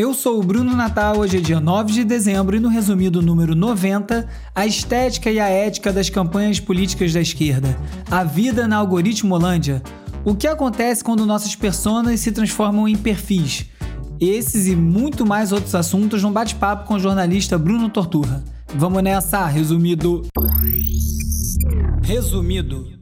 Eu sou o Bruno Natal, hoje é dia 9 de dezembro e no resumido número 90, a estética e a ética das campanhas políticas da esquerda. A vida na algoritmo Holândia. O que acontece quando nossas personas se transformam em perfis? Esses e muito mais outros assuntos num bate-papo com o jornalista Bruno Torturra. Vamos nessa, resumido. Resumido.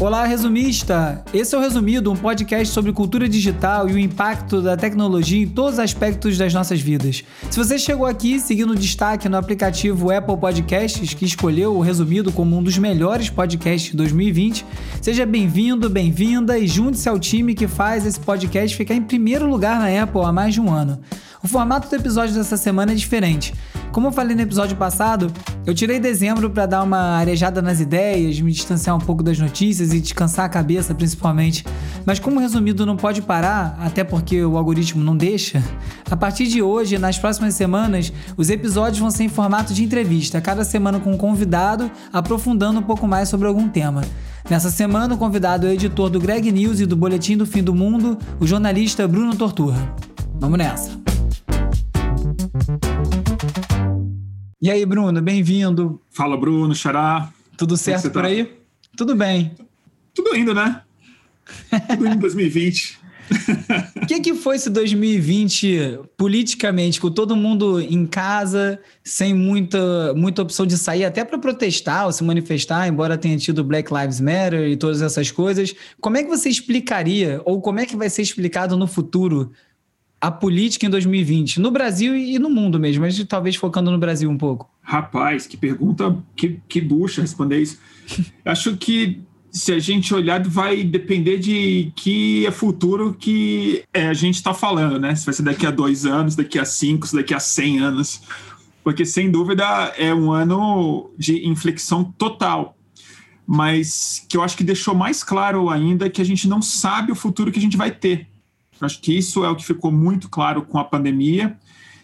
Olá, resumista! Esse é o Resumido, um podcast sobre cultura digital e o impacto da tecnologia em todos os aspectos das nossas vidas. Se você chegou aqui seguindo o destaque no aplicativo Apple Podcasts, que escolheu o Resumido como um dos melhores podcasts de 2020, seja bem-vindo, bem-vinda e junte-se ao time que faz esse podcast ficar em primeiro lugar na Apple há mais de um ano. O formato do episódio dessa semana é diferente. Como eu falei no episódio passado, eu tirei dezembro para dar uma arejada nas ideias, me distanciar um pouco das notícias e descansar a cabeça, principalmente. Mas como resumido não pode parar, até porque o algoritmo não deixa, a partir de hoje, nas próximas semanas, os episódios vão ser em formato de entrevista, cada semana com um convidado, aprofundando um pouco mais sobre algum tema. Nessa semana, o convidado é o editor do Greg News e do Boletim do Fim do Mundo, o jornalista Bruno Torturra. Vamos nessa! E aí, Bruno, bem-vindo. Fala, Bruno, Xará. Tudo é certo por tá? aí? Tudo bem. Tudo indo, né? Tudo indo em 2020. O que, que foi esse 2020 politicamente, com todo mundo em casa, sem muita, muita opção de sair até para protestar ou se manifestar, embora tenha tido Black Lives Matter e todas essas coisas? Como é que você explicaria, ou como é que vai ser explicado no futuro, a política em 2020, no Brasil e no mundo mesmo, mas talvez focando no Brasil um pouco? Rapaz, que pergunta, que, que bucha responder isso. Acho que se a gente olhar, vai depender de que é futuro que é, a gente está falando, né? Se vai ser daqui a dois anos, daqui a cinco, daqui a cem anos. Porque, sem dúvida, é um ano de inflexão total. Mas que eu acho que deixou mais claro ainda que a gente não sabe o futuro que a gente vai ter Acho que isso é o que ficou muito claro com a pandemia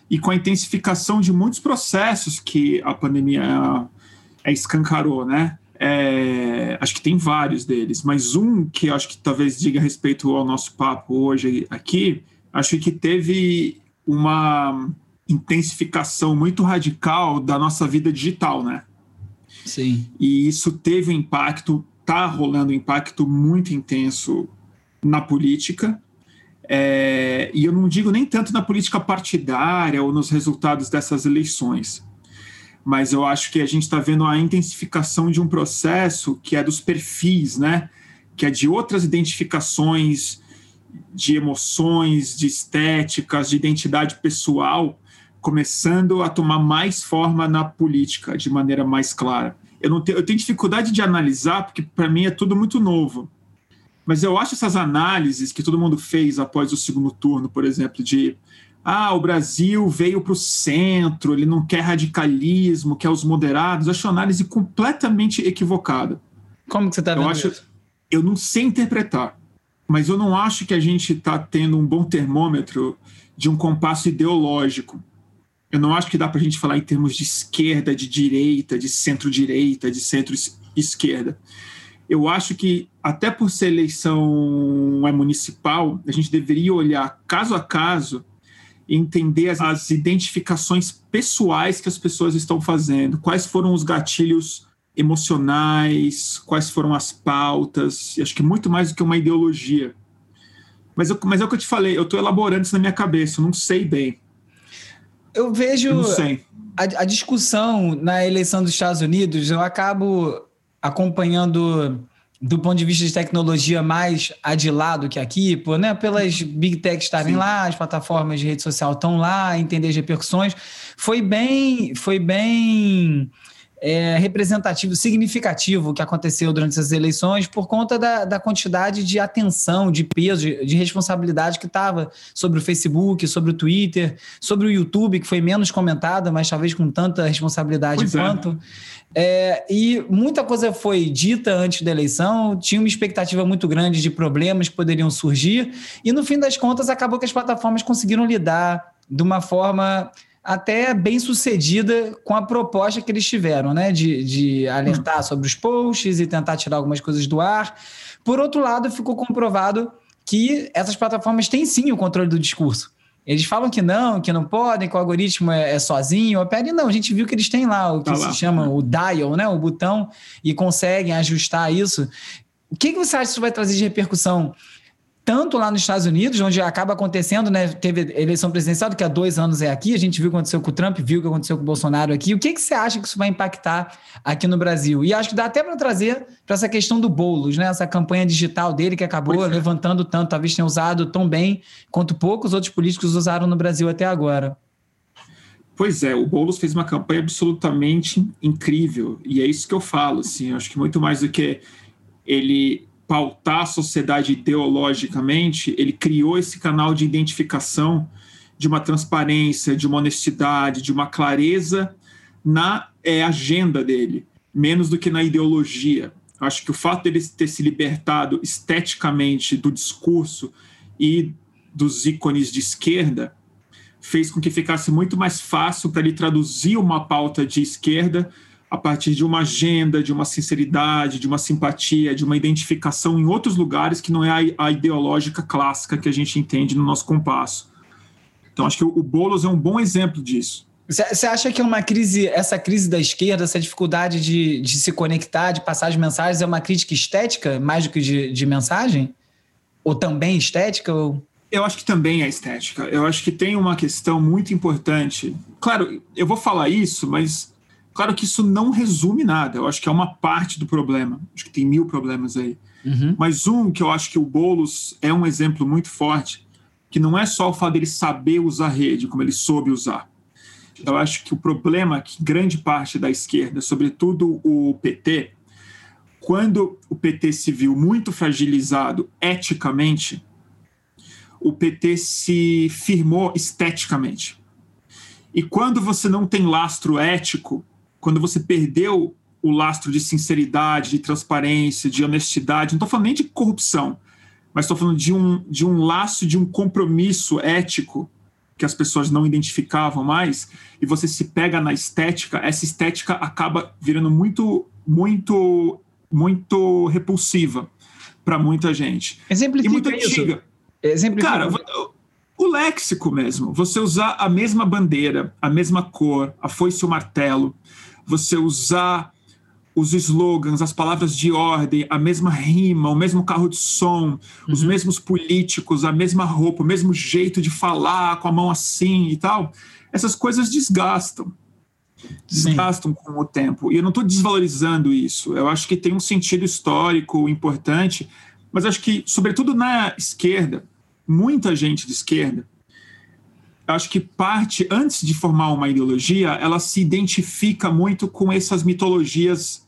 e com a intensificação de muitos processos que a pandemia é, escancarou, né? É, acho que tem vários deles, mas um que acho que talvez diga respeito ao nosso papo hoje aqui, acho que teve uma intensificação muito radical da nossa vida digital, né? Sim. E isso teve um impacto, tá rolando um impacto muito intenso na política, é, e eu não digo nem tanto na política partidária ou nos resultados dessas eleições, mas eu acho que a gente está vendo a intensificação de um processo que é dos perfis, né? Que é de outras identificações de emoções, de estéticas, de identidade pessoal, começando a tomar mais forma na política de maneira mais clara. Eu, não tenho, eu tenho dificuldade de analisar, porque para mim é tudo muito novo. Mas eu acho essas análises que todo mundo fez após o segundo turno, por exemplo, de ah, o Brasil veio para o centro, ele não quer radicalismo, quer os moderados, eu acho uma análise completamente equivocada. Como que você está vendo eu acho, isso? Eu não sei interpretar, mas eu não acho que a gente está tendo um bom termômetro de um compasso ideológico. Eu não acho que dá para a gente falar em termos de esquerda, de direita, de centro-direita, de centro-esquerda eu acho que, até por ser eleição é municipal, a gente deveria olhar caso a caso entender as, as identificações pessoais que as pessoas estão fazendo, quais foram os gatilhos emocionais, quais foram as pautas, acho que muito mais do que uma ideologia. Mas, eu, mas é o que eu te falei, eu estou elaborando isso na minha cabeça, eu não sei bem. Eu vejo eu a, a, discussão na eleição dos Estados Unidos, eu acabo acompanhando do ponto de vista de tecnologia mais adilado que aqui, pô, né? pelas big techs estarem Sim. lá, as plataformas de rede social estão lá, entender as repercussões, foi bem, foi bem é, representativo, significativo que aconteceu durante essas eleições por conta da, da quantidade de atenção, de peso, de, de responsabilidade que estava sobre o Facebook, sobre o Twitter, sobre o YouTube, que foi menos comentada, mas talvez com tanta responsabilidade pois é. quanto. É. É, e muita coisa foi dita antes da eleição, tinha uma expectativa muito grande de problemas que poderiam surgir, e no fim das contas acabou que as plataformas conseguiram lidar de uma forma até bem sucedida com a proposta que eles tiveram, né? De, de alertar sobre os posts e tentar tirar algumas coisas do ar. Por outro lado, ficou comprovado que essas plataformas têm sim o controle do discurso. Eles falam que não, que não podem, que o algoritmo é, é sozinho, opera, não, a gente viu que eles têm lá o que tá se lá. chama o dial, né, o botão, e conseguem ajustar isso. O que, que você acha que isso vai trazer de repercussão tanto lá nos Estados Unidos, onde acaba acontecendo, né? Teve eleição presidencial, que há dois anos é aqui, a gente viu o que aconteceu com o Trump, viu o que aconteceu com o Bolsonaro aqui. O que, que você acha que isso vai impactar aqui no Brasil? E acho que dá até para trazer para essa questão do Boulos, né? Essa campanha digital dele que acabou é. levantando tanto, talvez tenha usado tão bem quanto poucos outros políticos usaram no Brasil até agora. Pois é, o Boulos fez uma campanha absolutamente incrível, e é isso que eu falo, assim, acho que muito mais do que ele pautar a sociedade ideologicamente, ele criou esse canal de identificação de uma transparência, de uma honestidade, de uma clareza na é, agenda dele, menos do que na ideologia. Acho que o fato dele ter se libertado esteticamente do discurso e dos ícones de esquerda fez com que ficasse muito mais fácil para ele traduzir uma pauta de esquerda a partir de uma agenda, de uma sinceridade, de uma simpatia, de uma identificação em outros lugares que não é a, ideológica clássica que a gente entende no nosso compasso. Então, acho que o, o Boulos é um bom exemplo disso. Você acha que é uma crise, essa crise da esquerda, essa dificuldade de, de se conectar, de passar as mensagens, é uma crítica estética mais do que de, de mensagem? Ou também estética? Ou... Eu acho que também é estética. Eu acho que tem uma questão muito importante. Claro, eu vou falar isso, mas Claro que isso não resume nada, eu acho que é uma parte do problema, acho que tem mil problemas aí. Uhum. Mas um que eu acho que o Boulos é um exemplo muito forte, que não é só o fato dele saber usar rede, como ele soube usar. Eu acho que o problema é que grande parte da esquerda, sobretudo o PT, quando o PT se viu muito fragilizado eticamente, o PT se firmou esteticamente. E quando você não tem lastro ético, quando você perdeu o lastro de sinceridade, de transparência, de honestidade, não estou falando nem de corrupção, mas estou falando de um, de um laço, de um compromisso ético que as pessoas não identificavam mais, e você se pega na estética, essa estética acaba virando muito, muito, muito repulsiva para muita gente. Exemplifica e muito antiga. Exemplifica. Cara, o léxico mesmo, você usar a mesma bandeira, a mesma cor, a foice e o martelo, você usar os slogans, as palavras de ordem, a mesma rima, o mesmo carro de som, uhum. os mesmos políticos, a mesma roupa, o mesmo jeito de falar, com a mão assim e tal, essas coisas desgastam. Desgastam Sim. com o tempo. E eu não estou desvalorizando isso. Eu acho que tem um sentido histórico importante, mas acho que, sobretudo na esquerda, muita gente de esquerda acho que parte, antes de formar uma ideologia, ela se identifica muito com essas mitologias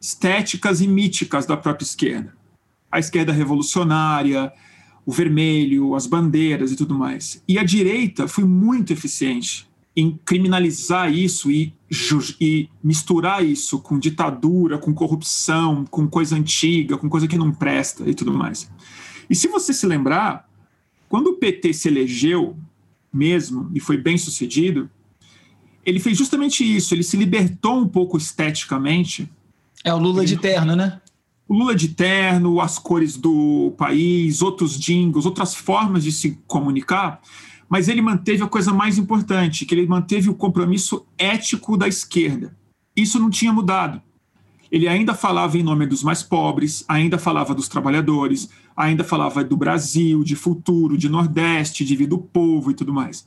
estéticas e míticas da própria esquerda. A esquerda revolucionária, o vermelho, as bandeiras e tudo mais. E a direita foi muito eficiente em criminalizar isso e, e, misturar isso com ditadura, com corrupção, com coisa antiga, com coisa que não presta e tudo mais. E se você se lembrar, quando o PT se elegeu, mesmo e foi bem sucedido, ele fez justamente isso. Ele se libertou um pouco esteticamente. É o Lula ele, de terno, né? O Lula de terno, as cores do país, outros jingles, outras formas de se comunicar, mas ele manteve a coisa mais importante, que ele manteve o compromisso ético da esquerda. Isso não tinha mudado. Ele ainda falava em nome dos mais pobres, ainda falava dos trabalhadores, ainda falava do Brasil, de futuro, de Nordeste, de vida do povo e tudo mais.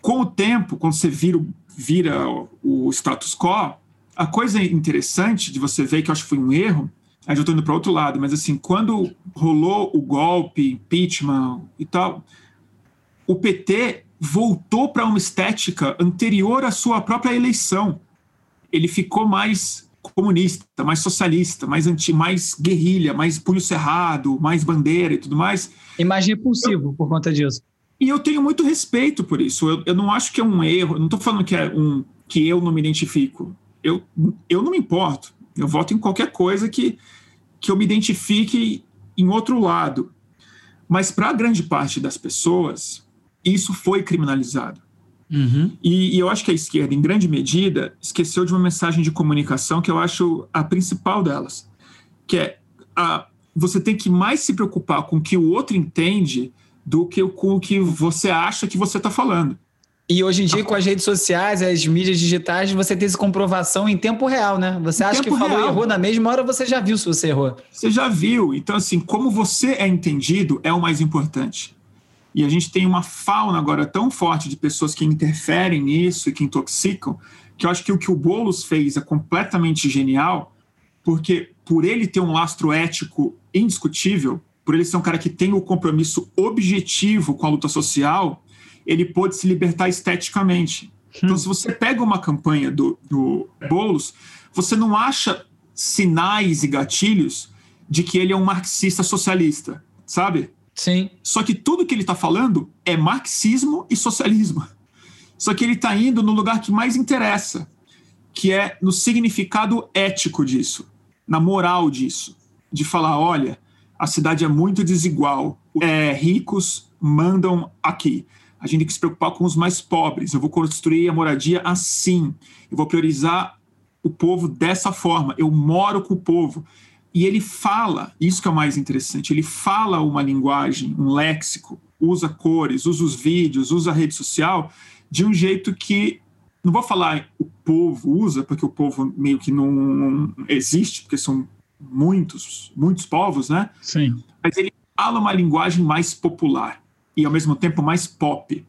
Com o tempo, quando você vira, vira o status quo, a coisa interessante de você ver, que eu acho que foi um erro, aí já estou indo para outro lado, mas assim, quando rolou o golpe, impeachment e tal, o PT voltou para uma estética anterior à sua própria eleição. Ele ficou mais comunista, mais socialista, mais anti, mais guerrilha, mais punho cerrado, mais bandeira e tudo mais. Imagem impulsivo eu, por conta disso. E eu tenho muito respeito por isso. Eu, eu não acho que é um erro. Não estou falando que é um que eu não me identifico. Eu, eu não me importo. Eu voto em qualquer coisa que, que eu me identifique em outro lado. Mas para a grande parte das pessoas, isso foi criminalizado. Uhum. E, e, eu acho que a esquerda, em grande medida, esqueceu de uma mensagem de comunicação que eu acho a principal delas, que é a, você tem que mais se preocupar com o que o outro entende do que com o que você acha que você está falando. E hoje em dia, com as redes sociais, as mídias digitais, você tem essa comprovação em tempo real, né? Você em acha que falou real. errou na mesma hora, você já viu se você errou. Você já viu. Então, assim, como você é entendido é o mais importante. E a gente tem uma fauna agora tão forte de pessoas que interferem nisso e que intoxicam, que eu acho que o que o Boulos fez é completamente genial, porque por ele ter um lastro ético indiscutível, por ele ser um cara que tem o um compromisso objetivo com a luta social, ele pôde se libertar esteticamente. Então, hum. se você pega uma campanha do, do Boulos, você não acha sinais e gatilhos de que ele é um marxista socialista, sabe? Sim. Só que tudo que ele está falando é marxismo e socialismo. Só que ele está indo no lugar que mais interessa, que é no significado ético disso, na moral disso, de falar, olha, a cidade é muito desigual, é, ricos mandam aqui, a gente tem que se preocupar com os mais pobres. Eu vou construir a moradia assim. Eu vou priorizar o povo dessa forma. Eu moro com o povo. E ele fala, isso que é o mais interessante, ele fala uma linguagem, um léxico, usa cores, usa os vídeos, usa a rede social de um jeito que não vou falar o povo usa, porque o povo meio que não, não existe, porque são muitos, muitos povos, né? Sim. Mas ele fala uma linguagem mais popular e ao mesmo tempo mais pop.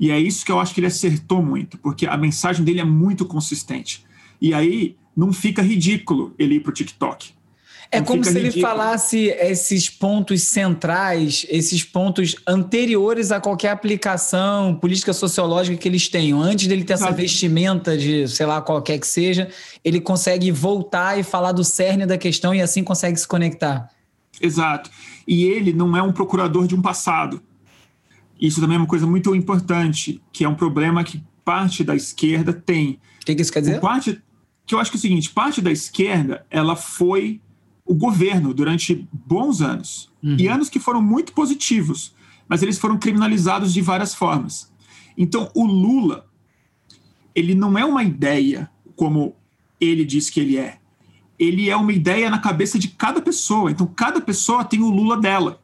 E é isso que eu acho que ele acertou muito, porque a mensagem dele é muito consistente. E aí não fica ridículo ele ir para o TikTok. É como se ridículo. ele falasse esses pontos centrais, esses pontos anteriores a qualquer aplicação política sociológica que eles tenham. Antes dele ter essa vestimenta de, sei lá, qualquer que seja, ele consegue voltar e falar do cerne da questão e assim consegue se conectar. Exato. E ele não é um procurador de um passado. Isso também é uma coisa muito importante, que é um problema que parte da esquerda tem. O que, que isso quer dizer? Parte, que eu acho que é o seguinte, parte da esquerda, ela foi o governo durante bons anos. Uhum. E anos que foram muito positivos, mas eles foram criminalizados de várias formas. Então, o Lula, ele não é uma ideia como ele diz que ele é. Ele é uma ideia na cabeça de cada pessoa. Então, cada pessoa tem o Lula dela,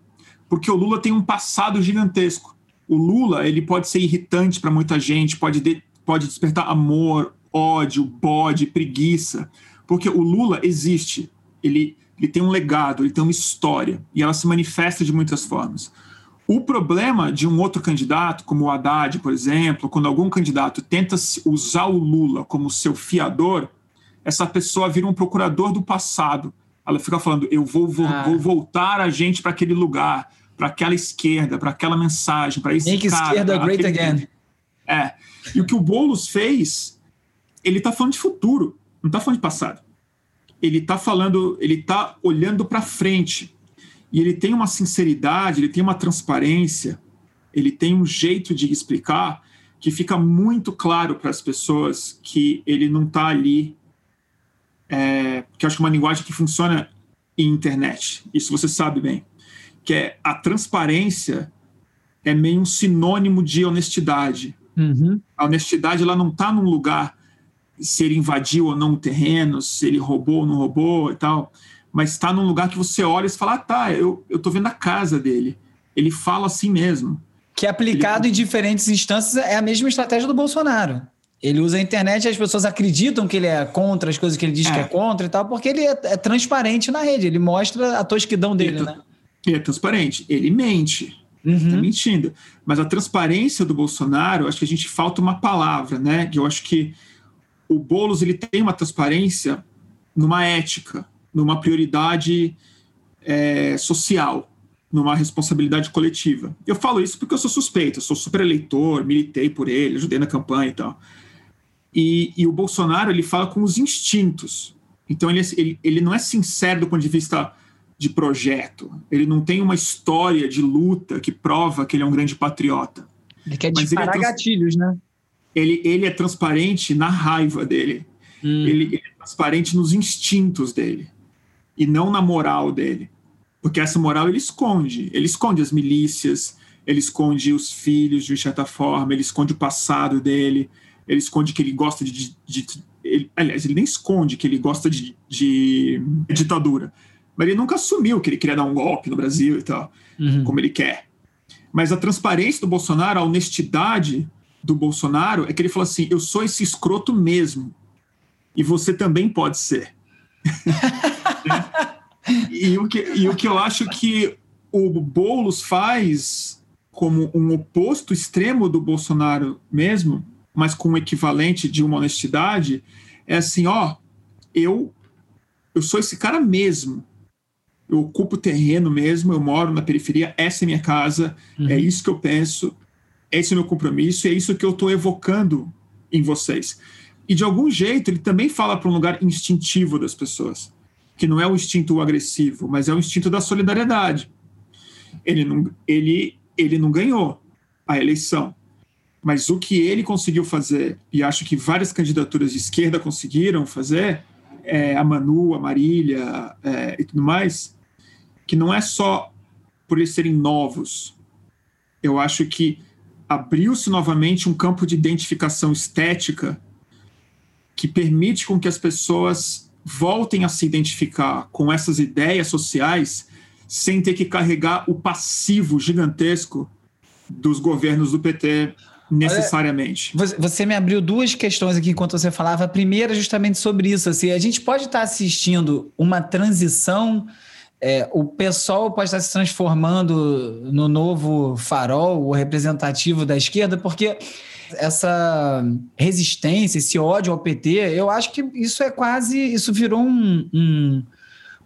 porque o Lula tem um passado gigantesco o Lula ele pode ser irritante para muita gente, pode, de, pode despertar amor, ódio, bode, preguiça, porque o Lula existe, ele, ele tem um legado, ele tem uma história, e ela se manifesta de muitas formas. O problema de um outro candidato, como o Haddad, por exemplo, quando algum candidato tenta usar o Lula como seu fiador, essa pessoa vira um procurador do passado. Ela fica falando: eu vou, vou, ah. vou voltar a gente para aquele lugar, para aquela esquerda, para aquela mensagem, para esse Make cara. esquerda great again. É. E o que o Boulos fez, ele está falando de futuro, não está falando de passado. Ele está falando, ele está olhando para frente. E ele tem uma sinceridade, ele tem uma transparência, ele tem um jeito de explicar que fica muito claro para as pessoas que ele não está ali. É, que eu acho que é uma linguagem que funciona em internet. Isso você sabe bem que é a transparência é meio um sinônimo de honestidade. Uhum. A honestidade ela não está num lugar se ele invadiu ou não o terreno, se ele roubou ou não roubou e tal, mas está num lugar que você olha e fala, ah, tá, eu, eu tô vendo a casa dele. Ele fala assim mesmo. Que é aplicado ele... em diferentes instâncias é a mesma estratégia do Bolsonaro. Ele usa a internet e as pessoas acreditam que ele é contra as coisas que ele diz é. que é contra e tal, porque ele é, é transparente na rede, ele mostra a tosquidão dele, né? Ele é transparente. Ele mente. Uhum. Está mentindo. Mas a transparência do Bolsonaro, acho que a gente falta uma palavra, né? Eu acho que o Boulos ele tem uma transparência numa ética, numa prioridade é, social, numa responsabilidade coletiva. Eu falo isso porque eu sou suspeito, eu sou super eleitor, militei por ele, ajudei na campanha e tal. E, e o Bolsonaro ele fala com os instintos. Então ele, ele, ele não é sincero do ponto de vista de projeto. Ele não tem uma história de luta que prova que ele é um grande patriota. Ele quer disparar ele é gatilhos, né? Ele, ele é transparente na raiva dele. Hum. Ele, ele é transparente nos instintos dele. E não na moral dele. Porque essa moral ele esconde. Ele esconde as milícias, ele esconde os filhos de certa forma, ele esconde o passado dele, ele esconde que ele gosta de. de, ele, aliás, ele nem esconde que ele gosta de, de, ditadura, mas ele nunca assumiu que ele queria dar um golpe no Brasil e tal, uhum. como ele quer. Mas a transparência do Bolsonaro, a honestidade do Bolsonaro é que ele falou assim: eu sou esse escroto mesmo, e você também pode ser. e, o que, e o que eu acho que o Boulos faz como um oposto extremo do Bolsonaro mesmo, mas com um equivalente de uma honestidade, é assim, ó, eu eu sou esse cara mesmo. Eu ocupo terreno mesmo, eu moro na periferia, essa é minha casa, uhum. é isso que eu penso, esse é meu compromisso, é isso que eu estou evocando em vocês. E de algum jeito ele também fala para um lugar instintivo das pessoas, que não é o instinto agressivo, mas é o instinto da solidariedade. Ele não, ele ele não ganhou a eleição. Mas o que ele conseguiu fazer, e acho que várias candidaturas de esquerda conseguiram fazer, é, a Manu, a Marília é, e tudo mais, que não é só por eles serem novos. Eu acho que abriu-se novamente um campo de identificação estética que permite com que as pessoas voltem a se identificar com essas ideias sociais sem ter que carregar o passivo gigantesco dos governos do PT necessariamente. Você me abriu duas questões aqui enquanto você falava. A primeira é justamente sobre isso. Assim, a gente pode estar assistindo uma transição. É, o pessoal pode estar se transformando no novo farol, o representativo da esquerda, porque essa resistência, esse ódio ao PT, eu acho que isso é quase. Isso virou um, um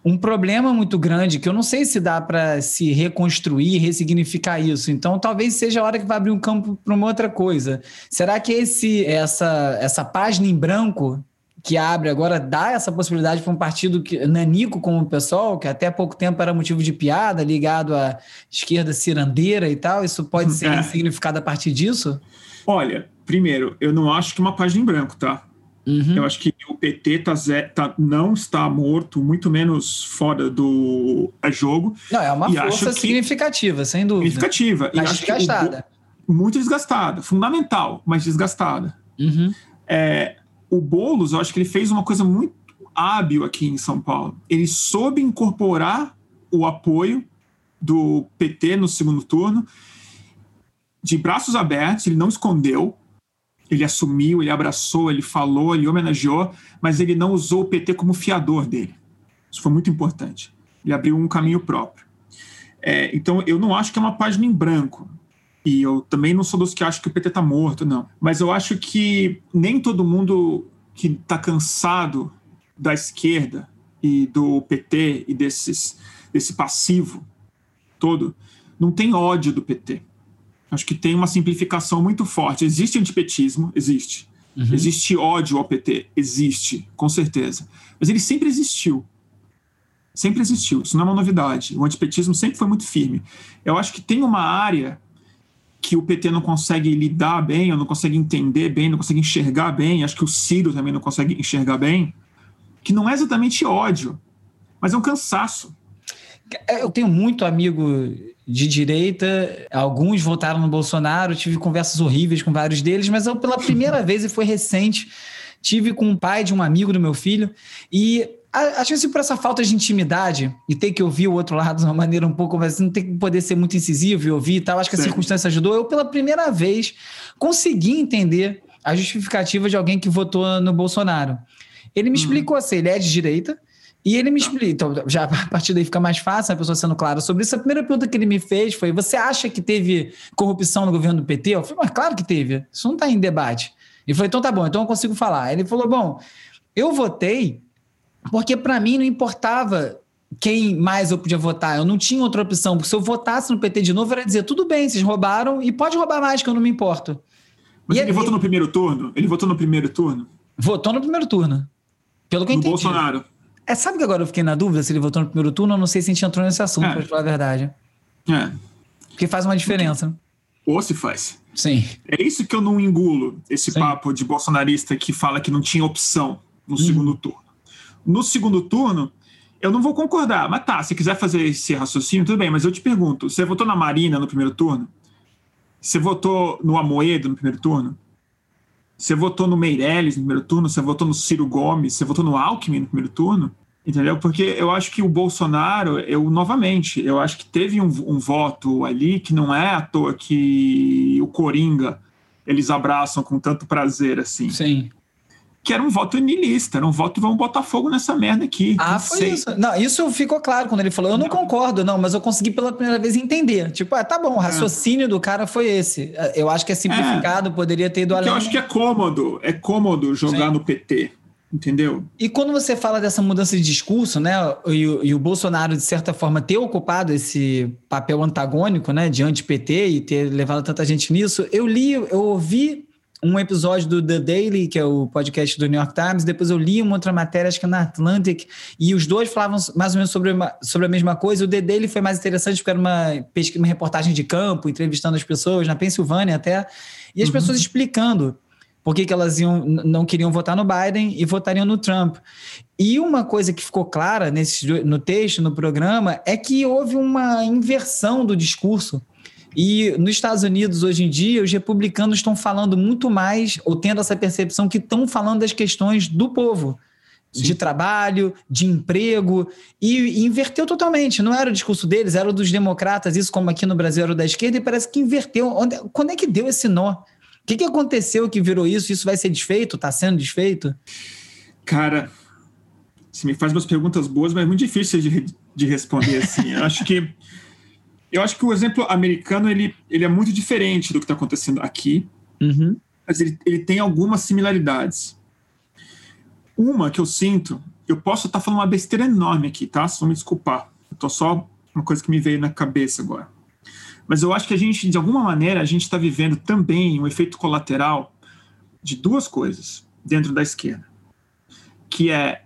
um problema muito grande que eu não sei se dá para se reconstruir, ressignificar isso. Então, talvez seja a hora que vai abrir um campo para uma outra coisa. Será que esse essa essa página em branco que abre agora dá essa possibilidade para um partido que, nanico como o pessoal, que até pouco tempo era motivo de piada, ligado à esquerda cirandeira e tal? Isso pode ser é. significado a partir disso? Olha, primeiro, eu não acho que uma página em branco, tá? Uhum. Eu acho que o PT tá, tá, não está morto, muito menos fora do jogo. Não, é uma força significativa, sem dúvida. Significativa. Mas desgastada. O, muito desgastada. Fundamental, mas desgastada. Uhum. É, o Boulos, eu acho que ele fez uma coisa muito hábil aqui em São Paulo. Ele soube incorporar o apoio do PT no segundo turno de braços abertos, ele não escondeu, ele assumiu, ele abraçou, ele falou, ele homenageou, mas ele não usou o PT como fiador dele. Isso foi muito importante. Ele abriu um caminho próprio. É, então, eu não acho que é uma página em branco. E eu também não sou dos que acham que o PT está morto, não. Mas eu acho que nem todo mundo que está cansado da esquerda e do PT e desses, desse passivo todo não tem ódio do PT. Acho que tem uma simplificação muito forte. Existe antipetismo? Existe. Uhum. Existe ódio ao PT? Existe, com certeza. Mas ele sempre existiu. Sempre existiu. Isso não é uma novidade. O antipetismo sempre foi muito firme. Eu acho que tem uma área que o PT não consegue lidar bem, ou não consegue entender bem, não consegue enxergar bem, acho que o Ciro também não consegue enxergar bem, que não é exatamente ódio, mas é um cansaço. Eu tenho muito amigo de direita, alguns votaram no Bolsonaro, tive conversas horríveis com vários deles, mas eu pela primeira vez, e foi recente, tive com o pai de um amigo do meu filho, e acho que por essa falta de intimidade e ter que ouvir o outro lado de uma maneira um pouco, mas não ter que poder ser muito incisivo e ouvir e tal, acho que a Sim. circunstância ajudou. Eu, pela primeira vez, consegui entender a justificativa de alguém que votou no Bolsonaro. Ele me uhum. explicou assim: ele é de direita, e ele me explica, então já a partir daí fica mais fácil a pessoa sendo clara sobre isso. A primeira pergunta que ele me fez foi: Você acha que teve corrupção no governo do PT? Eu falei: Mas claro que teve, isso não está em debate. Ele falou: Então tá bom, então eu consigo falar. Ele falou: Bom, eu votei porque para mim não importava quem mais eu podia votar, eu não tinha outra opção, porque se eu votasse no PT de novo, era dizer: Tudo bem, vocês roubaram e pode roubar mais, que eu não me importo. Mas e ele, ele votou no primeiro turno? Ele votou no primeiro turno? Votou no primeiro turno. Pelo que eu no entendi. Bolsonaro. É, sabe que agora eu fiquei na dúvida se ele votou no primeiro turno? Eu não sei se a gente entrou nesse assunto, é. pra falar a verdade. É. Porque faz uma diferença. Ou se faz. Sim. É isso que eu não engulo, esse Sim. papo de bolsonarista que fala que não tinha opção no uhum. segundo turno. No segundo turno, eu não vou concordar, mas tá, se quiser fazer esse raciocínio, tudo bem, mas eu te pergunto, você votou na Marina no primeiro turno? Você votou no Amoedo no primeiro turno? Você votou no Meirelles no primeiro turno? Você votou no Ciro Gomes? Você votou no Alckmin no primeiro turno? Entendeu? Porque eu acho que o Bolsonaro, eu novamente, eu acho que teve um, um voto ali que não é à toa que o Coringa eles abraçam com tanto prazer assim. Sim que era um voto niilista, era um voto vamos botar fogo nessa merda aqui. Ah, não foi sei. isso. Não, isso ficou claro quando ele falou. Eu não, não, concordo, não, mas eu consegui pela primeira vez entender. Tipo, ah, tá bom, o é. raciocínio é. do cara foi esse. Eu acho que é simplificado, é. poderia ter ido além. Eu acho que é cômodo, é cômodo jogar Sim. no PT. Entendeu? E quando você fala dessa mudança de discurso, né, e, e, o Bolsonaro, de certa forma, ter ocupado esse papel antagônico, né, de anti-PT e ter levado tanta gente nisso, eu li, eu ouvi um episódio do The Daily, que é o podcast do New York Times, depois eu li uma outra matéria, acho que na Atlantic, e os dois falavam mais ou menos sobre, uma, sobre a mesma coisa. O The Daily foi mais interessante porque era uma, pesquisa, uma reportagem de campo, entrevistando as pessoas, na Pensilvânia até, e as uhum. pessoas explicando por que, que elas iam, não queriam votar no Biden e votariam no Trump. E uma coisa que ficou clara nesse, no texto, no programa, é que houve uma inversão do discurso e nos Estados Unidos, hoje em dia, os republicanos estão falando muito mais, ou tendo essa percepção, que estão falando das questões do povo. Sim. De trabalho, de emprego, e, e, inverteu totalmente. Não era o discurso deles, era o dos democratas, isso como aqui no Brasil era o da esquerda, e parece que inverteu. Onde, quando é que deu esse nó? O que, que aconteceu que virou isso? Isso vai ser desfeito? Está sendo desfeito? Cara, você me faz umas perguntas boas, mas é muito difícil de, de responder assim. Eu acho que eu acho que o exemplo americano ele, ele é muito diferente do que está acontecendo aqui, uhum. mas ele, ele tem algumas similaridades. Uma que eu sinto, eu posso estar tá falando uma besteira enorme aqui, tá? Só me desculpar. Tô só uma coisa que me veio na cabeça agora. Mas eu acho que a gente, de alguma maneira, a gente está vivendo também um efeito colateral de duas coisas dentro da esquerda, que é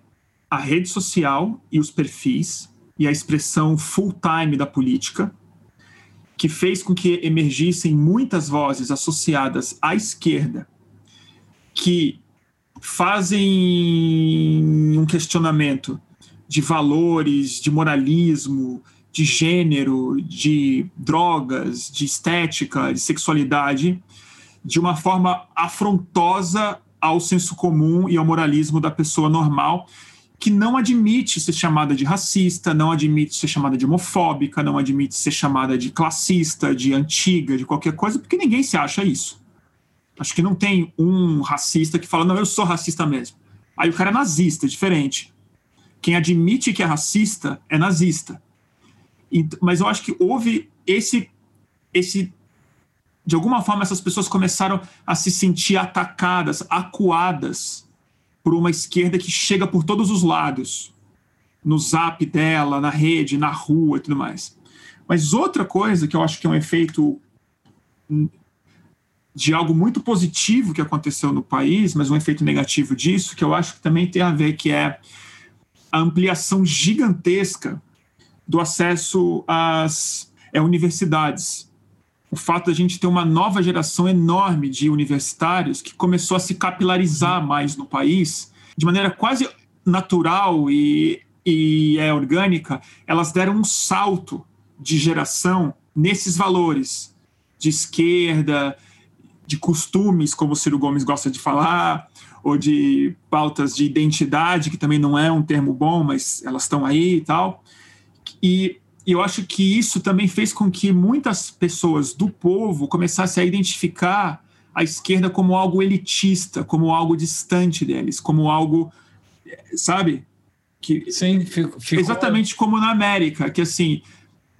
a rede social e os perfis e a expressão full time da política, que fez com que emergissem muitas vozes associadas à esquerda que fazem um questionamento de valores, de moralismo, de gênero, de drogas, de estética, de sexualidade, de uma forma afrontosa ao senso comum e ao moralismo da pessoa normal que não admite ser chamada de racista, não admite ser chamada de homofóbica, não admite ser chamada de classista, de antiga, de qualquer coisa, porque ninguém se acha isso. Acho que não tem um racista que fala, não, eu sou racista mesmo. Aí o cara é nazista, é diferente. Quem admite que é racista é nazista. Mas eu acho que houve esse, esse. De alguma forma, essas pessoas começaram a se sentir atacadas, acuadas por uma esquerda que chega por todos os lados, no zap dela, na rede, na rua e tudo mais. Mas outra coisa que eu acho que é um efeito de algo muito positivo que aconteceu no país, mas um efeito negativo disso, que eu acho que também tem a ver, que é a ampliação gigantesca do acesso às é, universidades o fato de a gente ter uma nova geração enorme de universitários que começou a se capilarizar mais no país, de maneira quase natural e, e é orgânica, elas deram um salto de geração nesses valores de esquerda, de costumes, como o Ciro Gomes gosta de falar, ou de pautas de identidade, que também não é um termo bom, mas elas estão aí e tal. E e eu acho que isso também fez com que muitas pessoas do povo começassem a identificar a esquerda como algo elitista, como algo distante deles, como algo, sabe? Que, Sim, fico, fico... exatamente como na América, que assim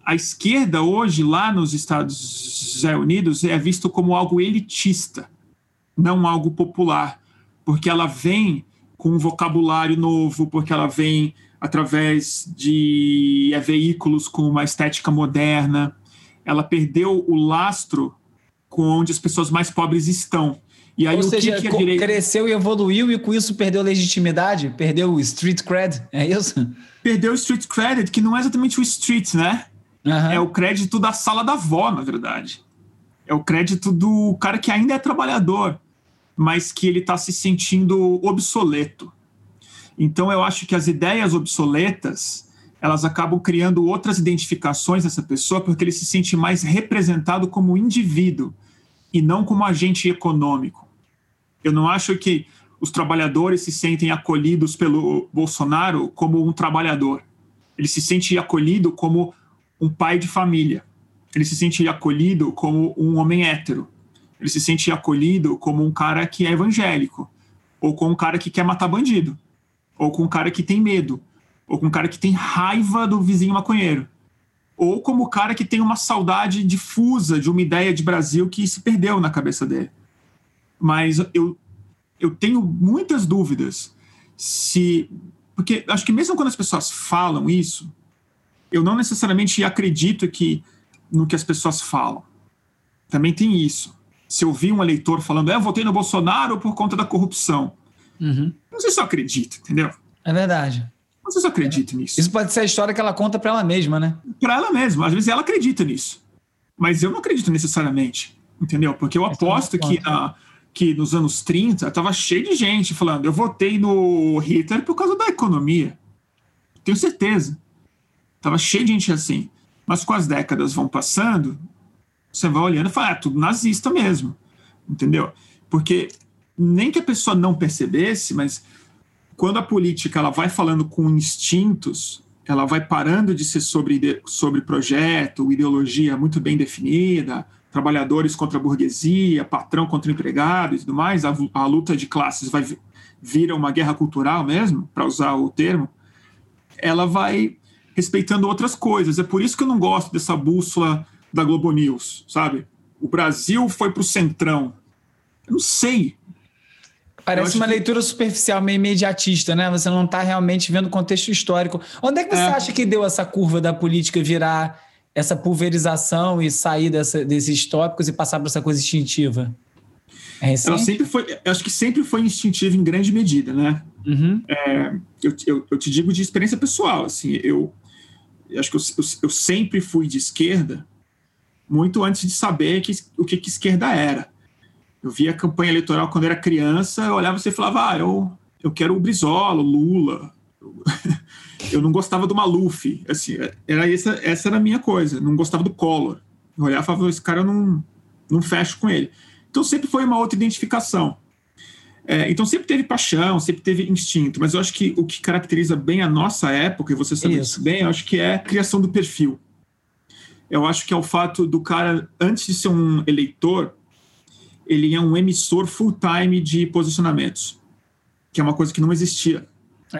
a esquerda hoje lá nos Estados Unidos é visto como algo elitista, não algo popular, porque ela vem com um vocabulário novo, porque ela vem através de é, veículos com uma estética moderna. Ela perdeu o lastro com onde as pessoas mais pobres estão. E aí, Ou seja, que que direita... cresceu e evoluiu e com isso perdeu legitimidade? Perdeu o street cred? É isso? Perdeu o street credit, que não é exatamente o street, né? Uhum. É o crédito da sala da avó, na verdade. É o crédito do cara que ainda é trabalhador, mas que ele está se sentindo obsoleto. Então, eu acho que as ideias obsoletas elas acabam criando outras identificações dessa pessoa porque ele se sente mais representado como indivíduo e não como agente econômico. Eu não acho que os trabalhadores se sentem acolhidos pelo Bolsonaro como um trabalhador. Ele se sente acolhido como um pai de família. Ele se sente acolhido como um homem hétero. Ele se sente acolhido como um cara que é evangélico, ou como um cara que quer matar bandido, ou com um cara que tem medo, ou com um cara que tem raiva do vizinho maconheiro, ou como o cara que tem uma saudade difusa de uma ideia de Brasil que se perdeu na cabeça dele. Mas eu eu tenho muitas dúvidas se. Porque acho que mesmo quando as pessoas falam isso, eu não necessariamente acredito que no que as pessoas falam. Também tem isso. Se eu vi um eleitor falando, é, eu votei no Bolsonaro por conta da corrupção. Uhum. Se eu acredito, entendeu? É verdade. Sei se eu acredito nisso. Isso pode ser a história que ela conta para ela mesma, né? Para ela mesma. Às vezes ela acredita nisso. Mas eu não acredito necessariamente, entendeu? Porque eu aposto que na, que nos anos 30 estava cheio de gente falando: eu votei no Hitler por causa da economia. Tenho certeza. Tava cheio de gente assim. Mas com as décadas vão passando, você vai olhando e fala: ah, é tudo nazista mesmo. Entendeu? Porque nem que a pessoa não percebesse, mas quando a política ela vai falando com instintos, ela vai parando de ser sobre, sobre projeto, ideologia muito bem definida, trabalhadores contra a burguesia, patrão contra empregado e tudo mais, a, a luta de classes vai vira uma guerra cultural mesmo, para usar o termo, ela vai respeitando outras coisas. É por isso que eu não gosto dessa bússola da Globo News, sabe? O Brasil foi para o centrão. Eu não sei. Parece uma que... leitura superficial, meio imediatista, né? Você não está realmente vendo o contexto histórico. Onde é que você é. acha que deu essa curva da política virar essa pulverização e sair dessa, desses tópicos e passar para essa coisa instintiva? É Ela sempre foi, acho que sempre foi instintiva em grande medida, né? Uhum. É, eu, eu, eu, te digo de experiência pessoal, assim, eu, eu acho que eu, eu, eu, sempre fui de esquerda muito antes de saber que, o que, que esquerda era. Eu via a campanha eleitoral quando era criança, eu olhava e você falava, ah, eu, eu quero o Brizola, Lula. eu não gostava do Maluf, assim, era essa, essa era a minha coisa, não gostava do Collor. Eu olhava e falava, esse cara eu não, não fecho com ele. Então sempre foi uma outra identificação. É, então sempre teve paixão, sempre teve instinto, mas eu acho que o que caracteriza bem a nossa época, e você sabe isso, isso bem, eu acho que é a criação do perfil. Eu acho que é o fato do cara, antes de ser um eleitor, ele é um emissor full-time de posicionamentos, que é uma coisa que não existia.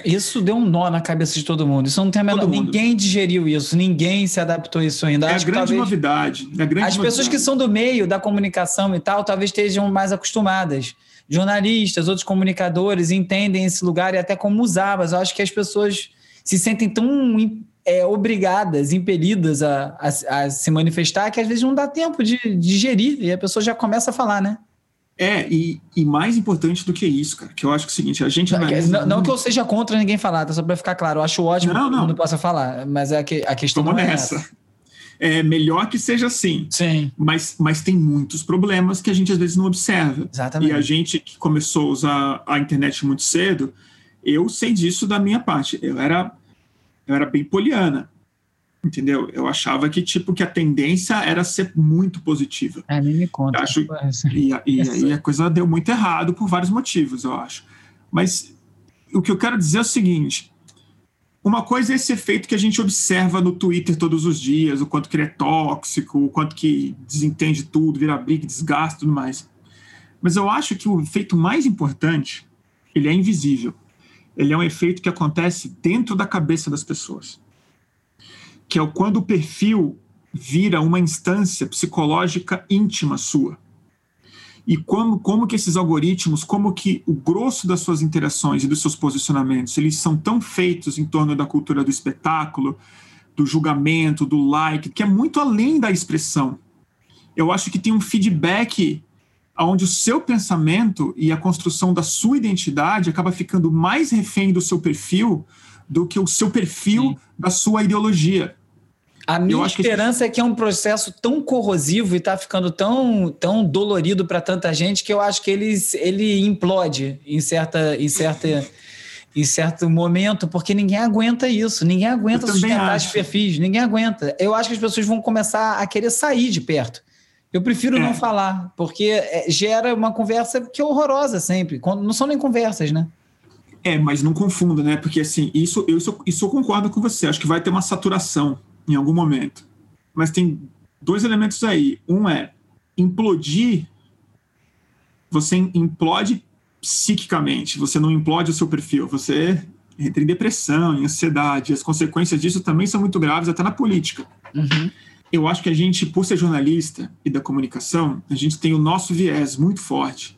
Isso deu um nó na cabeça de todo mundo. Isso não tem a menor. Ninguém digeriu isso, ninguém se adaptou a isso ainda. É Acho a grande talvez... novidade. É a grande As novidade. pessoas que são do meio da comunicação e tal, talvez estejam mais acostumadas. Jornalistas, outros comunicadores entendem esse lugar e até como usar, mas eu acho que as pessoas se sentem tão é, obrigadas, impelidas a, a, a, se manifestar que às vezes não dá tempo de digerir e a pessoa já começa a falar, né? É, e, e, mais importante do que isso, cara, que eu acho que é o seguinte, a gente analisa... Não, não que eu seja contra ninguém falar, tá? Só para ficar claro, eu acho ótimo não, não. que possa falar, mas é que a questão Toma não é nessa. essa. É melhor que seja assim. Sim. Mas, mas tem muitos problemas que a gente às vezes não observa. Exatamente. E a gente que começou a usar a internet muito cedo, eu sei disso da minha parte. Eu era, eu era bem poliana entendeu? Eu achava que tipo que a tendência era ser muito positiva. É, nem me conta. Eu acho, e, e aí a coisa deu muito errado por vários motivos, eu acho. Mas o que eu quero dizer é o seguinte: uma coisa é esse efeito que a gente observa no Twitter todos os dias, o quanto que ele é tóxico, o quanto que desentende tudo, vira briga, desgasta e tudo mais. Mas eu acho que o efeito mais importante, ele é invisível. Ele é um efeito que acontece dentro da cabeça das pessoas que é quando o perfil vira uma instância psicológica íntima sua. E como, como que esses algoritmos, como que o grosso das suas interações e dos seus posicionamentos, eles são tão feitos em torno da cultura do espetáculo, do julgamento, do like, que é muito além da expressão. Eu acho que tem um feedback onde o seu pensamento e a construção da sua identidade acaba ficando mais refém do seu perfil do que o seu perfil Sim. da sua ideologia. A minha esperança que... é que é um processo tão corrosivo e está ficando tão, tão dolorido para tanta gente que eu acho que ele, ele implode em, certa, em, certa, em certo momento, porque ninguém aguenta isso, ninguém aguenta sustentar os perfis, ninguém aguenta. Eu acho que as pessoas vão começar a querer sair de perto. Eu prefiro é. não falar, porque é, gera uma conversa que é horrorosa sempre. Não são nem conversas, né? É, mas não confunda, né? Porque assim, isso eu, isso, isso eu concordo com você. Acho que vai ter uma saturação em algum momento. Mas tem dois elementos aí. Um é implodir. Você implode psiquicamente, você não implode o seu perfil, você entra em depressão, em ansiedade. As consequências disso também são muito graves, até na política. Uhum. Eu acho que a gente, por ser jornalista e da comunicação, a gente tem o nosso viés muito forte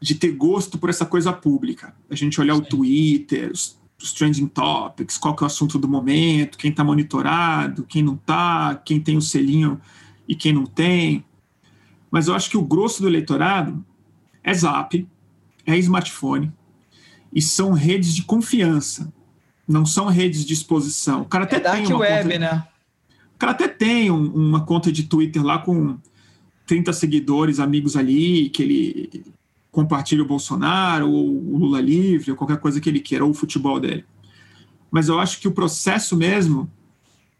de ter gosto por essa coisa pública. A gente olhar Sim. o Twitter, os, os, trending topics, qual que é o assunto do momento, quem está monitorado, quem não está, quem tem o selinho e quem não tem. Mas eu acho que o grosso do eleitorado é Zap, é smartphone, e são redes de confiança, não são redes de exposição. O cara até é tem uma web, conta, né? Cara até tem um, uma conta de Twitter lá com 30 seguidores, amigos ali, que ele compartilha o Bolsonaro, ou o Lula livre, ou qualquer coisa que ele queira, ou o futebol dele. Mas eu acho que o processo mesmo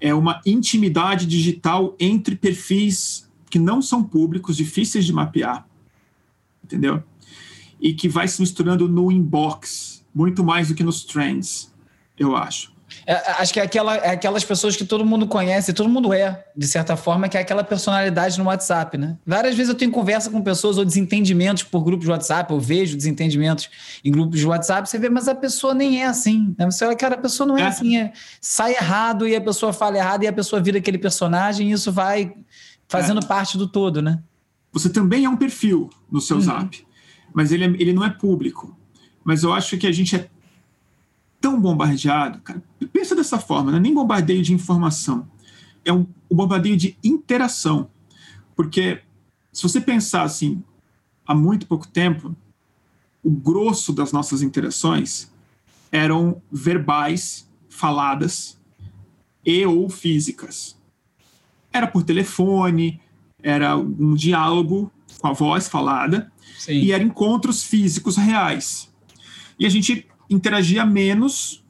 é uma intimidade digital entre perfis que não são públicos, difíceis de mapear, entendeu? E que vai se misturando no inbox, muito mais do que nos trends, eu acho. É, acho que é, aquela, é aquelas pessoas que todo mundo conhece, todo mundo é, de certa forma, que é aquela personalidade no WhatsApp, né? Várias vezes eu tenho conversa com pessoas ou desentendimentos por grupos de WhatsApp, eu vejo desentendimentos em grupos de WhatsApp, você vê, mas a pessoa nem é assim. Né? Você olha, cara, a pessoa não é, é. assim, é, sai errado e a pessoa fala errado e a pessoa vira aquele personagem e isso vai fazendo é. parte do todo, né? Você também é um perfil no seu uhum. Zap, mas ele, é, ele não é público. Mas eu acho que a gente é tão bombardeado. Cara, pensa dessa forma, não é nem bombardeio de informação, é um, um bombardeio de interação. Porque se você pensar assim, há muito pouco tempo, o grosso das nossas interações eram verbais, faladas e ou físicas. Era por telefone, era um diálogo com a voz falada Sim. e eram encontros físicos reais. E a gente interagia menos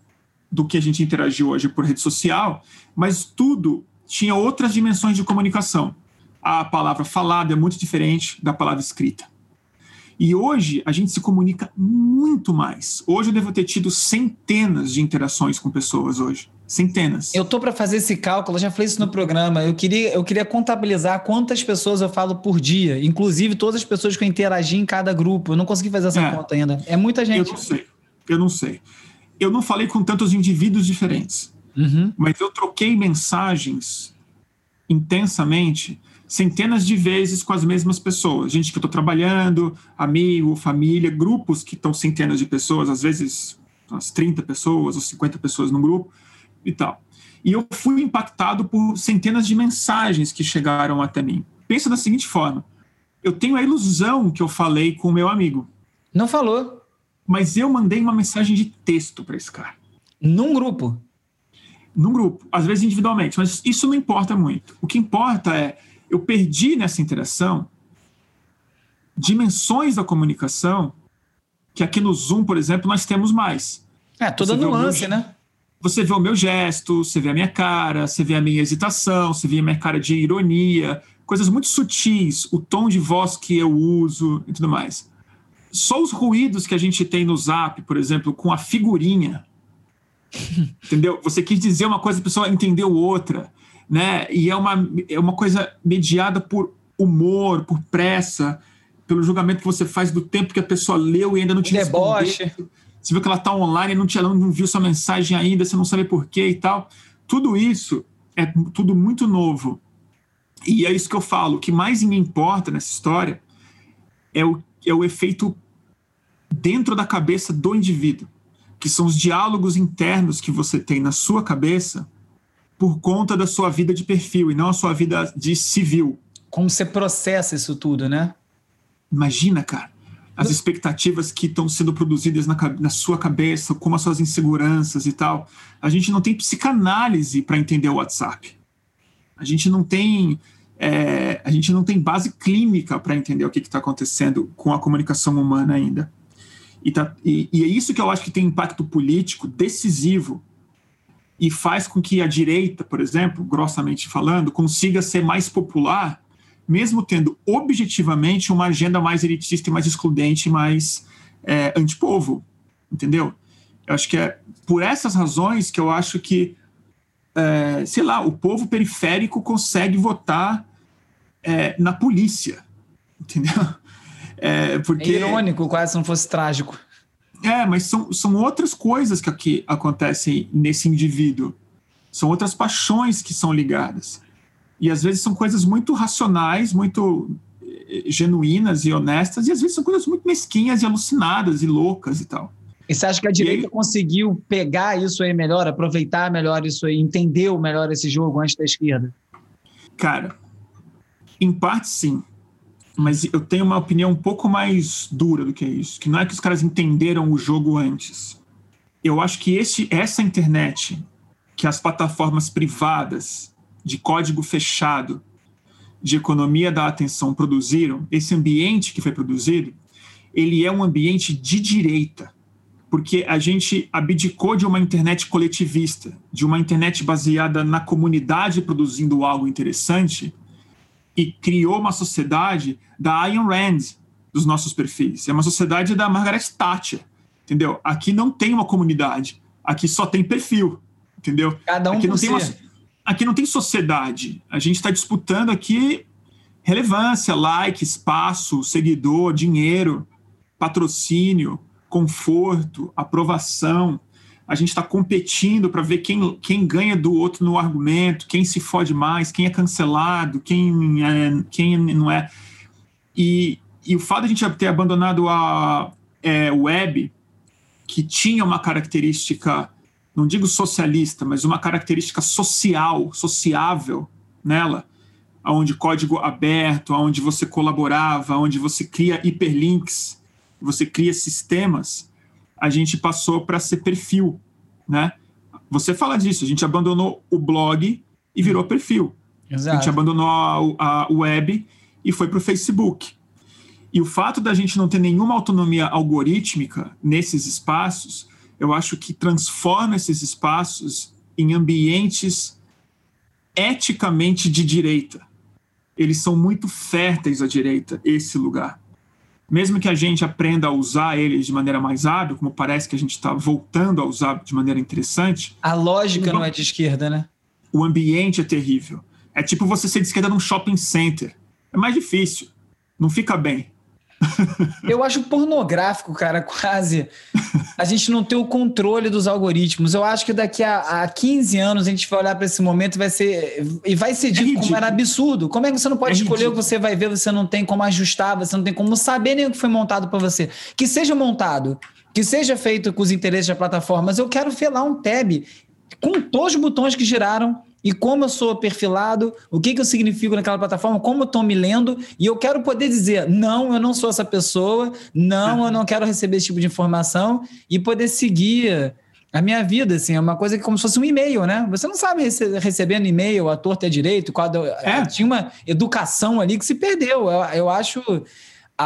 do que a gente interagiu hoje por rede social, mas tudo tinha outras dimensões de comunicação. A palavra falada é muito diferente da palavra escrita. E hoje a gente se comunica muito mais. Hoje eu devo ter tido centenas de interações com pessoas hoje. Centenas. Eu tô para fazer esse cálculo, eu já falei isso no programa. Eu queria, eu queria contabilizar quantas pessoas eu falo por dia, inclusive todas as pessoas que eu interagi em cada grupo. Eu não consegui fazer essa é, conta ainda. É muita gente. Eu não sei. Eu não sei. Eu não falei com tantos indivíduos diferentes, uhum. mas eu troquei mensagens intensamente centenas de vezes com as mesmas pessoas. Gente que eu estou trabalhando, amigo, família, grupos que estão centenas de pessoas, às vezes umas 30 pessoas ou 50 pessoas no grupo e tal. E eu fui impactado por centenas de mensagens que chegaram até mim. Pensa da seguinte forma: eu tenho a ilusão que eu falei com o meu amigo. Não falou mas eu mandei uma mensagem de texto para esse cara. Num grupo? Num grupo, às vezes individualmente, mas isso não importa muito. O que importa é eu perdi nessa interação dimensões da comunicação que aqui no Zoom, por exemplo, nós temos mais. É, toda nuance, meu, né? Você vê o meu gesto, você vê a minha cara, você vê a minha hesitação, você vê a minha cara de ironia, coisas muito sutis, o tom de voz que eu uso e tudo mais só os ruídos que a gente tem no Zap, por exemplo, com a figurinha, entendeu? Você quis dizer uma coisa, a pessoa entendeu outra, né? E é uma, é uma coisa mediada por humor, por pressa, pelo julgamento que você faz do tempo que a pessoa leu e ainda não te Deboche. respondeu. Você viu que ela está online e não, te, não viu sua mensagem ainda, você não sabe por quê e tal. Tudo isso é tudo muito novo. E é isso que eu falo. O que mais me importa nessa história é o, é o efeito dentro da cabeça do indivíduo, que são os diálogos internos que você tem na sua cabeça por conta da sua vida de perfil e não a sua vida de civil. Como você processa isso tudo, né? Imagina, cara, as expectativas que estão sendo produzidas na, na, sua cabeça, como as suas inseguranças e tal. A gente não tem psicanálise para entender o WhatsApp. A gente não tem é, a gente não tem base clínica para entender o que está acontecendo com a comunicação humana ainda. E, tá, e, e é isso que eu acho que tem impacto político decisivo e faz com que a direita, por exemplo, grossamente falando, consiga ser mais popular mesmo tendo objetivamente uma agenda mais elitista e mais excludente, mais é, antipovo, entendeu? Eu acho que é por essas razões que eu acho que, é, sei lá, o povo periférico consegue votar é, na polícia, entendeu? É, porque, é irônico, quase se não fosse trágico. É, mas são, são outras coisas que aqui acontecem nesse indivíduo. São outras paixões que são ligadas. E às vezes são coisas muito racionais, muito eh, genuínas e honestas, e às vezes são coisas muito mesquinhas e alucinadas e loucas e tal. E você acha que a direita aí, conseguiu pegar isso aí melhor, aproveitar melhor isso aí, entender melhor esse jogo antes da esquerda? Cara, em parte sim. Mas eu tenho uma opinião um pouco mais dura do que isso. Que não é que os caras entenderam o jogo antes. Eu acho que esse, essa internet, que as plataformas privadas de código fechado de economia da atenção produziram, esse ambiente que foi produzido, ele é um ambiente de direita, porque a gente abdicou de uma internet coletivista, de uma internet baseada na comunidade produzindo algo interessante, e criou uma sociedade da Ayn Rand dos nossos perfis. É uma sociedade da Margaret Thatcher, entendeu? Aqui não tem uma comunidade, aqui só tem perfil, entendeu? Cada um aqui não tem uma, aqui não tem sociedade. A gente está disputando aqui relevância, like, espaço, seguidor, dinheiro, patrocínio, conforto, aprovação a gente está competindo para ver quem, quem ganha do outro no argumento, quem se fode mais, quem é cancelado, quem, é, quem não é. E, e o fato de a gente ter abandonado a é, web, que tinha uma característica, não digo socialista, mas uma característica social, sociável nela, onde código aberto, onde você colaborava, onde você cria hiperlinks, você cria sistemas a gente passou para ser perfil, né? Você fala disso, a gente abandonou o blog e virou perfil. Exato. A gente abandonou a, a web e foi para o Facebook. E o fato da gente não ter nenhuma autonomia algorítmica nesses espaços, eu acho que transforma esses espaços em ambientes eticamente de direita. Eles são muito férteis à direita, esse lugar mesmo que a gente aprenda a usar eles de maneira mais hábil, como parece que a gente está voltando a usar de maneira interessante. A lógica não é de esquerda, né? O ambiente é terrível. É tipo você ser de esquerda num shopping center. É mais difícil. Não fica bem. Eu acho pornográfico, cara, quase. A gente não ter o controle dos algoritmos. Eu acho que daqui a, a 15 anos a gente vai olhar para esse momento e vai ser. E vai ser dito é como era absurdo. Como é que você não pode é escolher ridículo. o que você vai ver, você não tem como ajustar, você não tem como saber nem o que foi montado para você. Que seja montado, que seja feito com os interesses da plataforma, mas eu quero ver lá um tab com todos os botões que giraram e como eu sou perfilado, o que, que eu significo naquela plataforma, como eu estou me lendo, e eu quero poder dizer, não, eu não sou essa pessoa, não, eu não quero receber esse tipo de informação, e poder seguir a minha vida, assim, é uma coisa que como se fosse um e-mail, né? Você não sabe rece recebendo e-mail, a torta é direito, quadro, é. tinha uma educação ali que se perdeu. Eu, eu acho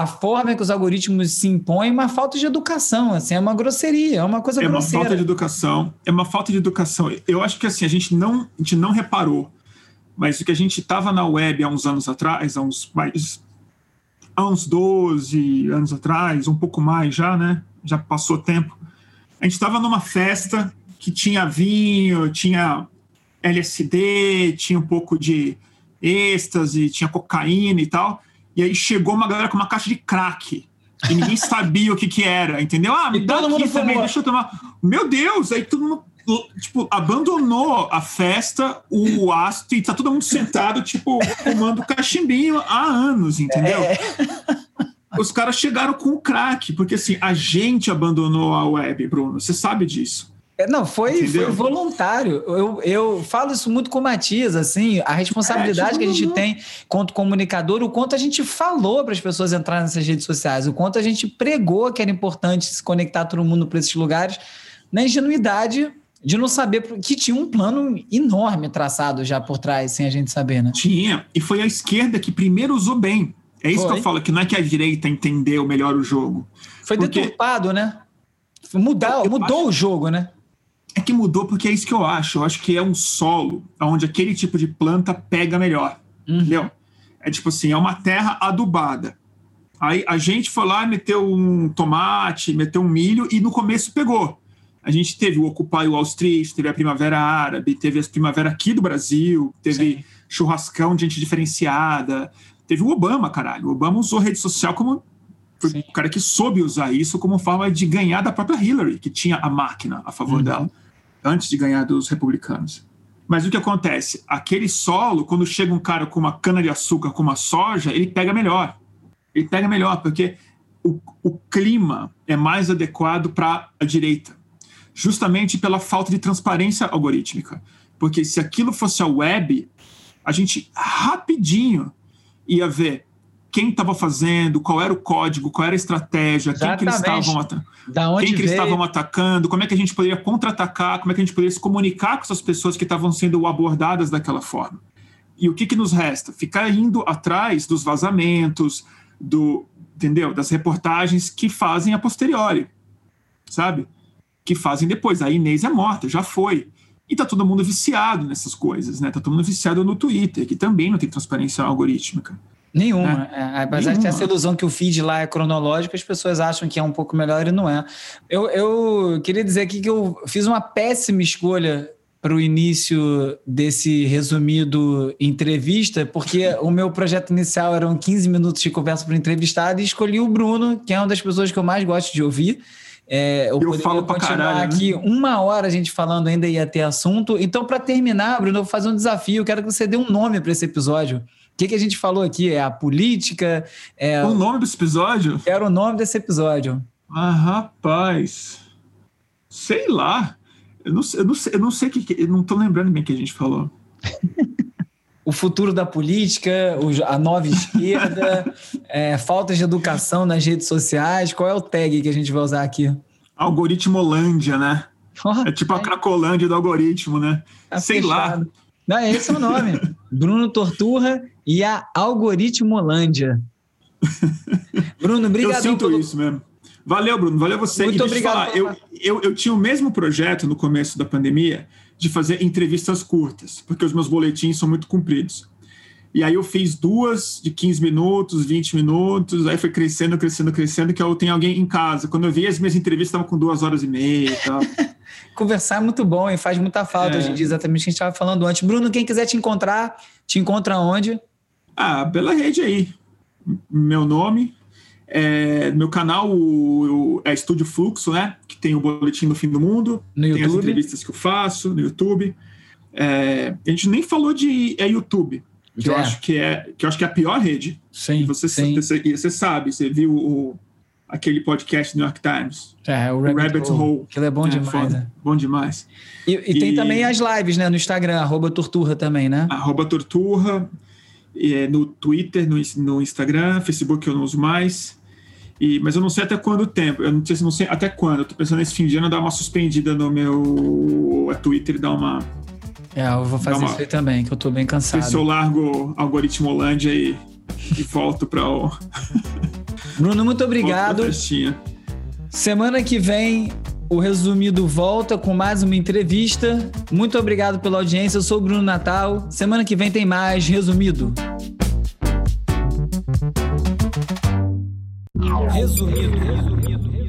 a forma que os algoritmos se impõem é uma falta de educação, assim, é uma grosseria, é uma coisa É uma grosseira. falta de educação, é uma falta de educação. Eu acho que assim, a gente não, a gente não reparou, mas o que a gente estava na web há uns anos atrás, há uns mais há uns 12 anos atrás, um pouco mais já, né? Já passou tempo. A gente estava numa festa que tinha vinho, tinha LSD, tinha um pouco de êxtase, tinha cocaína e tal. E aí chegou uma galera com uma caixa de crack. E ninguém sabia o que que era, entendeu? Ah, me dá aqui também, deixa eu tomar. Meu Deus, aí todo mundo tipo, abandonou a festa, o ácido, e tá todo mundo sentado, tipo, fumando cachimbinho há anos, entendeu? É. Os caras chegaram com o crack, porque assim, a gente abandonou a web, Bruno, você sabe disso. É, não, foi, foi voluntário. Eu, eu falo isso muito com o Matias, assim, a responsabilidade é, tipo, que a gente tem quanto comunicador, o quanto a gente falou para as pessoas entrarem nessas redes sociais, o quanto a gente pregou que era importante se conectar todo mundo para esses lugares, na ingenuidade de não saber que tinha um plano enorme traçado já por trás, sem a gente saber, né? Tinha, e foi a esquerda que primeiro usou bem. É isso foi. que eu falo, que não é que a direita entendeu melhor o jogo. Foi porque... deturpado, né? Mudar, mudou acho... o jogo, né? É que mudou porque é isso que eu acho. Eu acho que é um solo onde aquele tipo de planta pega melhor. Uhum. Entendeu? É tipo assim, é uma terra adubada. Aí a gente foi lá, meteu um tomate, meteu um milho e no começo pegou. A gente teve o Occupy Wall Street, teve a Primavera Árabe, teve as Primavera aqui do Brasil, teve Sim. churrascão de gente diferenciada, teve o Obama, caralho. O Obama usou rede social como foi Sim. o cara que soube usar isso como forma de ganhar da própria Hillary, que tinha a máquina a favor uhum. dela, antes de ganhar dos republicanos. Mas o que acontece? Aquele solo, quando chega um cara com uma cana-de-açúcar, com uma soja, ele pega melhor. Ele pega melhor, porque o, o clima é mais adequado para a direita, justamente pela falta de transparência algorítmica. Porque se aquilo fosse a web, a gente rapidinho ia ver quem estava fazendo, qual era o código, qual era a estratégia, quem que eles estavam quem que eles estavam atacando, como é que a gente poderia contra-atacar, como é que a gente poderia se comunicar com essas pessoas que estavam sendo abordadas daquela forma. E o que, que nos resta? Ficar indo atrás dos vazamentos, do, entendeu? Das reportagens que fazem a posteriori, sabe? Que fazem depois. A Inês é morta, já foi. E tá todo mundo viciado nessas coisas, né? Tá todo mundo viciado no Twitter, que também não tem transparência algorítmica. Nenhuma. É. É, apesar Nenhuma. de ter essa ilusão que o feed lá é cronológico, as pessoas acham que é um pouco melhor e não é. Eu, eu queria dizer aqui que eu fiz uma péssima escolha para o início desse resumido entrevista, porque o meu projeto inicial eram 15 minutos de conversa para entrevistado e escolhi o Bruno, que é uma das pessoas que eu mais gosto de ouvir. É, eu, eu falo para caralho. Né? aqui né? uma hora a gente falando ainda ia ter assunto. Então, para terminar, Bruno, eu vou fazer um desafio. Eu quero que você dê um nome para esse episódio. O que, que a gente falou aqui? É a política? É... O nome desse episódio? Era o nome desse episódio. Ah, rapaz. Sei lá. Eu não, eu não sei, eu não sei que. Eu não tô lembrando bem o que a gente falou. o futuro da política, a nova esquerda, é, faltas de educação nas redes sociais. Qual é o tag que a gente vai usar aqui? Algoritmolândia, né? Oh, é tipo a Cracolândia do algoritmo, né? Tá Sei fechado. lá. Não, esse é o nome. Bruno Torturra e a Algoritmolândia. Bruno, obrigado. Eu sinto pelo... isso mesmo. Valeu, Bruno. Valeu você. Muito obrigado. Falar, eu, eu, eu tinha o mesmo projeto no começo da pandemia de fazer entrevistas curtas, porque os meus boletins são muito compridos. E aí eu fiz duas de 15 minutos, 20 minutos, aí foi crescendo, crescendo, crescendo, que eu tenho alguém em casa. Quando eu vi as minhas entrevistas, estavam com duas horas e meia e tal. Conversar é muito bom e faz muita falta é. hoje em dia, exatamente o que a gente estava falando antes. Bruno, quem quiser te encontrar, te encontra onde? Ah, pela rede aí. Meu nome, é, meu canal o, o, é Estúdio Fluxo, né? Que tem o Boletim do Fim do Mundo. No tem YouTube. as entrevistas que eu faço no YouTube. É, a gente nem falou de é YouTube que, é. eu acho que, é, que eu acho que é a pior rede. Sim. E você, sim. Você, você sabe, você viu o, aquele podcast do New York Times. É, o Rabbit, Rabbit Hole. Hole. Aquilo é bom é, demais. Né? Bom demais. E, e, e, tem também as lives, né? No Instagram, arroba Torturra também, né? Arroba Torturra. E, no Twitter, no, no Instagram, Facebook eu não uso mais. E, mas eu não sei até quando tempo. Eu não sei, não sei até quando. Eu tô pensando nesse fim de ano dar uma suspendida no meu Twitter e dar uma é, eu vou fazer uma... isso aí também, que eu tô bem cansado. Se eu largo algoritmo Holândia e, e volto para o. Bruno, muito obrigado. Semana que vem o Resumido volta com mais uma entrevista. Muito obrigado pela audiência. Eu sou o Bruno Natal. Semana que vem tem mais Resumido. Resumido. Resumido.